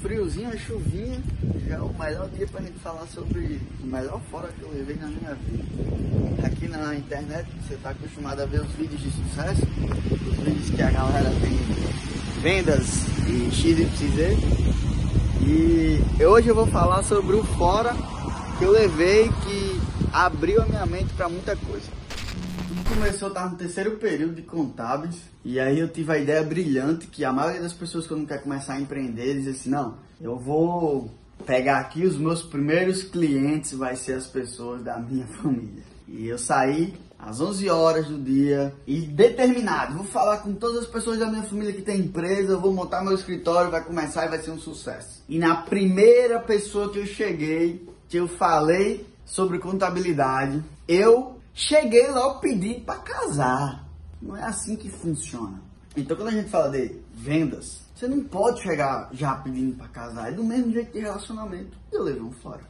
friozinho, a chuvinha, já é o melhor dia pra gente falar sobre o melhor fora que eu levei na minha vida. Aqui na internet você tá acostumado a ver os vídeos de sucesso, os vídeos que a galera tem vendas e XYZ. E hoje eu vou falar sobre o fora que eu levei que abriu a minha mente para muita coisa começou, eu tava no terceiro período de contábeis, e aí eu tive a ideia brilhante que a maioria das pessoas quando quer começar a empreender, dizem assim, não, eu vou pegar aqui os meus primeiros clientes, vai ser as pessoas da minha família. E eu saí às 11 horas do dia e determinado, vou falar com todas as pessoas da minha família que tem empresa, vou montar meu escritório, vai começar e vai ser um sucesso. E na primeira pessoa que eu cheguei, que eu falei sobre contabilidade, eu Cheguei logo pedindo para casar. Não é assim que funciona. Então quando a gente fala de vendas, você não pode chegar já pedindo para casar. É do mesmo jeito de relacionamento. Eu levei um fora.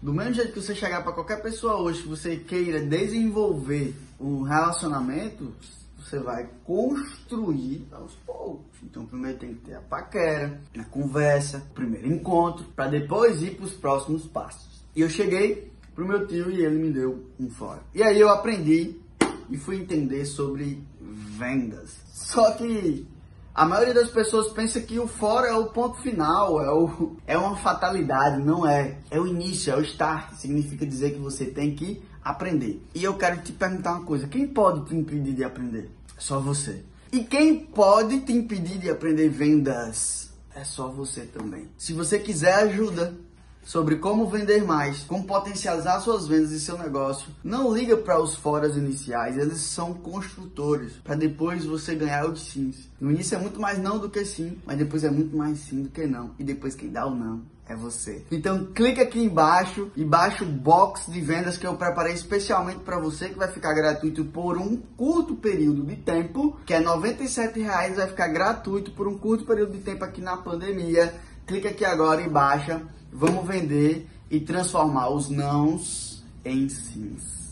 Do mesmo jeito que você chegar para qualquer pessoa hoje que você queira desenvolver um relacionamento, você vai construir aos poucos. Então primeiro tem que ter a paquera, a conversa, o primeiro encontro, para depois ir para os próximos passos. E eu cheguei pro meu tio e ele me deu um fora. E aí eu aprendi e fui entender sobre vendas. Só que a maioria das pessoas pensa que o fora é o ponto final, é, o, é uma fatalidade, não é. É o início, é o start. Significa dizer que você tem que aprender. E eu quero te perguntar uma coisa: quem pode te impedir de aprender? Só você. E quem pode te impedir de aprender vendas? É só você também. Se você quiser ajuda, sobre como vender mais, como potencializar suas vendas e seu negócio, não liga para os foras iniciais, eles são construtores, para depois você ganhar o de sim. No início é muito mais não do que sim, mas depois é muito mais sim do que não. E depois quem dá o não é você. Então clica aqui embaixo e baixa o box de vendas que eu preparei especialmente para você, que vai ficar gratuito por um curto período de tempo, que é 97 reais, vai ficar gratuito por um curto período de tempo aqui na pandemia. Clica aqui agora e baixa vamos vender e transformar os nãos em sims.